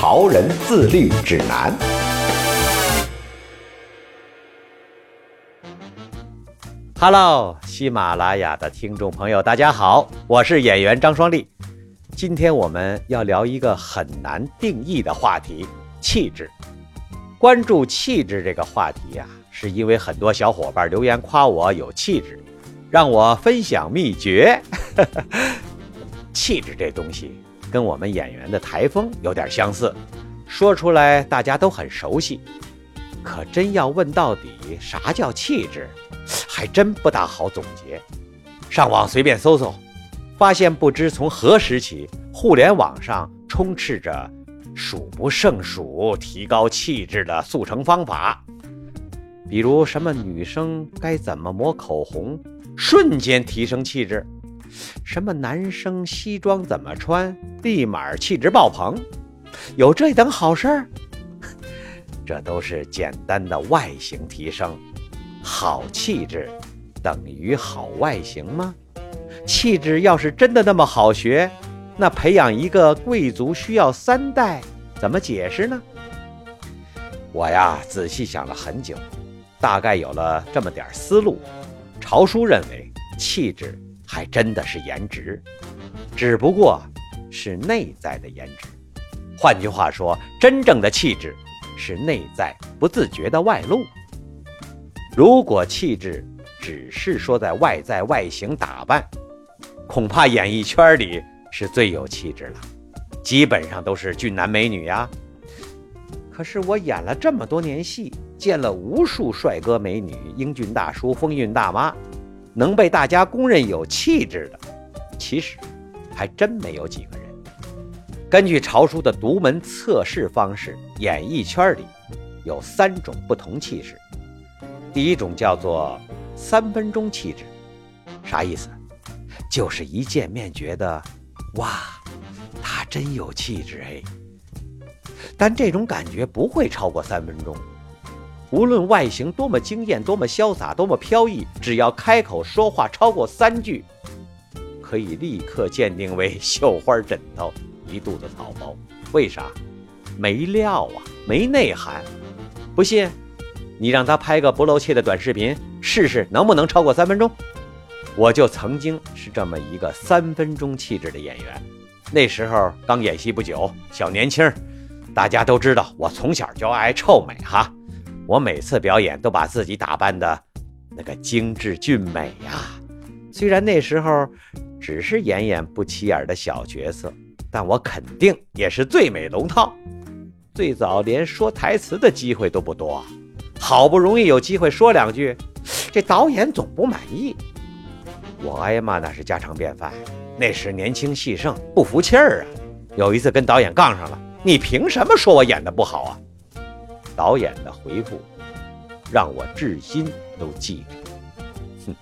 潮人自律指南》。Hello，喜马拉雅的听众朋友，大家好，我是演员张双立。今天我们要聊一个很难定义的话题——气质。关注气质这个话题呀，是因为很多小伙伴留言夸我有气质，让我分享秘诀。气质这东西跟我们演员的台风有点相似，说出来大家都很熟悉，可真要问到底啥叫气质？还真不大好总结。上网随便搜搜，发现不知从何时起，互联网上充斥着数不胜数提高气质的速成方法。比如什么女生该怎么抹口红，瞬间提升气质；什么男生西装怎么穿，立马气质爆棚。有这等好事儿？这都是简单的外形提升。好气质等于好外形吗？气质要是真的那么好学，那培养一个贵族需要三代，怎么解释呢？我呀，仔细想了很久，大概有了这么点思路。朝叔认为，气质还真的是颜值，只不过是内在的颜值。换句话说，真正的气质是内在不自觉的外露。如果气质只是说在外在外形打扮，恐怕演艺圈里是最有气质了，基本上都是俊男美女呀。可是我演了这么多年戏，见了无数帅哥美女、英俊大叔、风韵大妈，能被大家公认有气质的，其实还真没有几个人。根据朝叔的独门测试方式，演艺圈里有三种不同气质。第一种叫做三分钟气质，啥意思？就是一见面觉得，哇，他真有气质哎。但这种感觉不会超过三分钟。无论外形多么惊艳、多么潇洒、多么飘逸，只要开口说话超过三句，可以立刻鉴定为绣花枕头、一肚子草包。为啥？没料啊，没内涵。不信？你让他拍个不露怯的短视频试试，能不能超过三分钟？我就曾经是这么一个三分钟气质的演员，那时候刚演戏不久，小年轻大家都知道我从小就爱臭美哈，我每次表演都把自己打扮的那个精致俊美呀。虽然那时候只是演演不起眼的小角色，但我肯定也是最美龙套。最早连说台词的机会都不多。好不容易有机会说两句，这导演总不满意，我挨骂那是家常便饭。那时年轻气盛，不服气儿啊。有一次跟导演杠上了，你凭什么说我演的不好啊？导演的回复让我至今都记着。哼，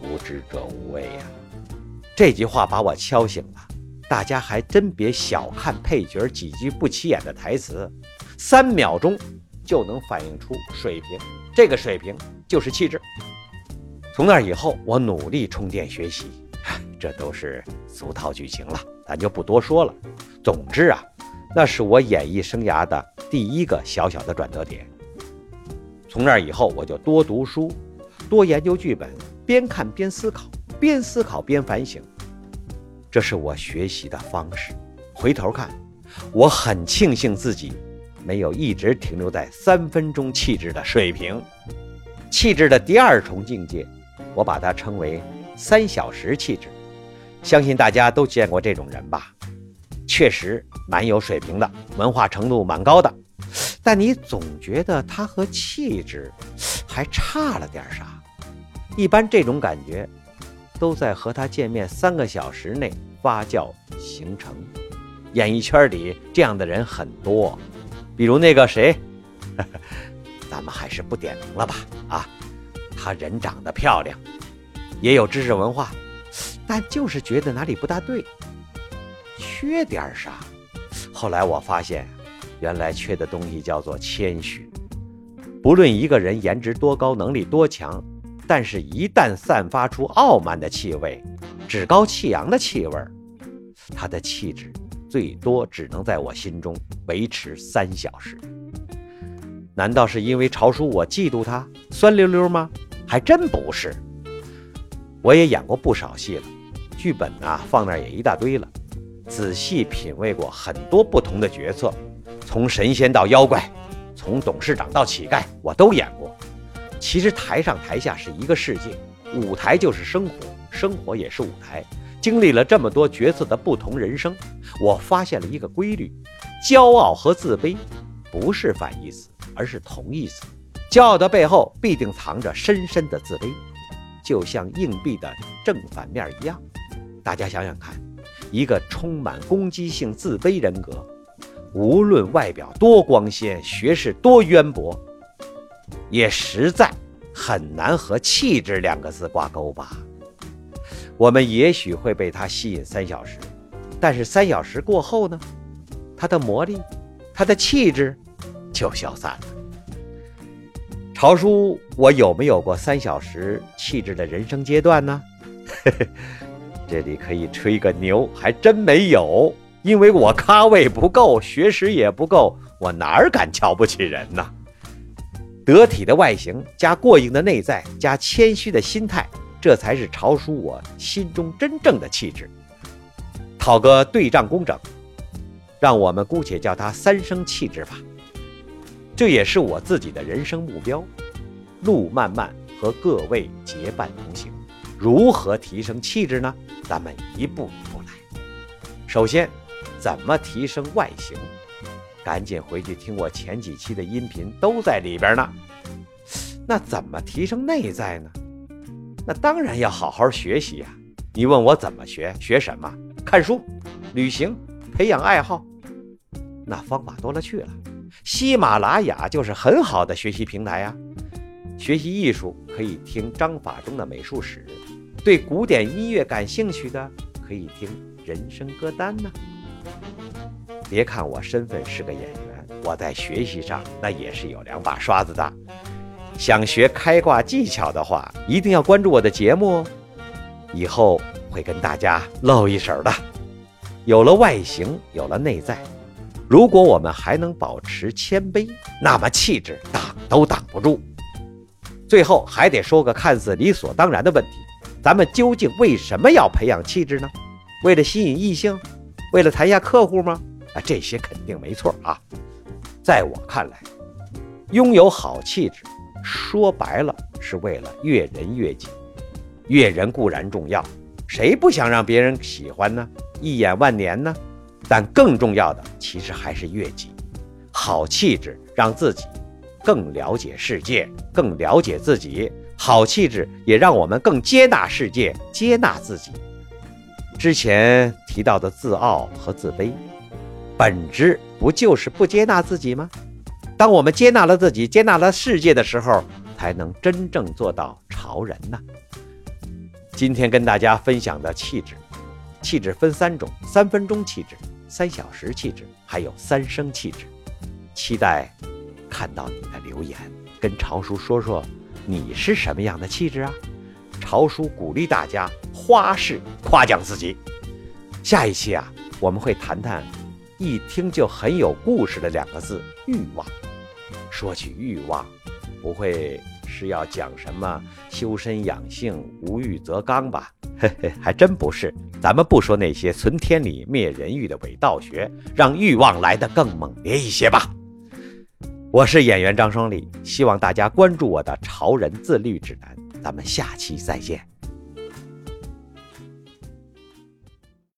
无知者无畏呀！这句话把我敲醒了。大家还真别小看配角几句不起眼的台词，三秒钟。就能反映出水平，这个水平就是气质。从那以后，我努力充电学习，这都是俗套剧情了，咱就不多说了。总之啊，那是我演艺生涯的第一个小小的转折点。从那以后，我就多读书，多研究剧本，边看边思考，边思考边反省，这是我学习的方式。回头看，我很庆幸自己。没有一直停留在三分钟气质的水平，气质的第二重境界，我把它称为三小时气质。相信大家都见过这种人吧？确实蛮有水平的，文化程度蛮高的，但你总觉得他和气质还差了点啥。一般这种感觉，都在和他见面三个小时内发酵形成。演艺圈里这样的人很多，比如那个谁，咱们还是不点名了吧？啊，她人长得漂亮，也有知识文化，但就是觉得哪里不大对，缺点啥？后来我发现，原来缺的东西叫做谦虚。不论一个人颜值多高，能力多强，但是一旦散发出傲慢的气味，趾高气扬的气味，他的气质最多只能在我心中维持三小时。难道是因为朝叔我嫉妒他酸溜溜吗？还真不是。我也演过不少戏了，剧本呐放那也一大堆了。仔细品味过很多不同的角色，从神仙到妖怪，从董事长到乞丐，我都演过。其实台上台下是一个世界，舞台就是生活，生活也是舞台。经历了这么多角色的不同人生，我发现了一个规律：骄傲和自卑不是反义词，而是同义词。骄傲的背后必定藏着深深的自卑，就像硬币的正反面一样。大家想想看。一个充满攻击性、自卑人格，无论外表多光鲜、学识多渊博，也实在很难和气质两个字挂钩吧。我们也许会被他吸引三小时，但是三小时过后呢？他的魔力、他的气质就消散了。朝叔，我有没有过三小时气质的人生阶段呢？嘿嘿这里可以吹个牛，还真没有，因为我咖位不够，学识也不够，我哪儿敢瞧不起人呢？得体的外形加过硬的内在加谦虚的心态，这才是朝叔我心中真正的气质。讨个对仗工整，让我们姑且叫它三生气质吧。这也是我自己的人生目标。路漫漫，和各位结伴同行。如何提升气质呢？咱们一步一步来。首先，怎么提升外形？赶紧回去听我前几期的音频，都在里边呢。那怎么提升内在呢？那当然要好好学习呀。你问我怎么学？学什么？看书、旅行、培养爱好，那方法多了去了。喜马拉雅就是很好的学习平台呀。学习艺术可以听张法中的美术史。对古典音乐感兴趣的，可以听人生歌单呢。别看我身份是个演员，我在学习上那也是有两把刷子的。想学开挂技巧的话，一定要关注我的节目哦。以后会跟大家露一手的。有了外形，有了内在，如果我们还能保持谦卑，那么气质挡都挡不住。最后还得说个看似理所当然的问题。咱们究竟为什么要培养气质呢？为了吸引异性，为了谈下客户吗？啊，这些肯定没错啊。在我看来，拥有好气质，说白了是为了悦人悦己。悦人固然重要，谁不想让别人喜欢呢？一眼万年呢？但更重要的其实还是悦己。好气质让自己更了解世界，更了解自己。好气质也让我们更接纳世界，接纳自己。之前提到的自傲和自卑，本质不就是不接纳自己吗？当我们接纳了自己，接纳了世界的时候，才能真正做到潮人呢。今天跟大家分享的气质，气质分三种：三分钟气质、三小时气质，还有三生气质。期待看到你的留言，跟潮叔说说。你是什么样的气质啊？朝叔鼓励大家花式夸奖自己。下一期啊，我们会谈谈一听就很有故事的两个字——欲望。说起欲望，不会是要讲什么修身养性、无欲则刚吧？嘿嘿，还真不是。咱们不说那些存天理灭人欲的伪道学，让欲望来得更猛烈一些吧。我是演员张双立，希望大家关注我的《潮人自律指南》，咱们下期再见。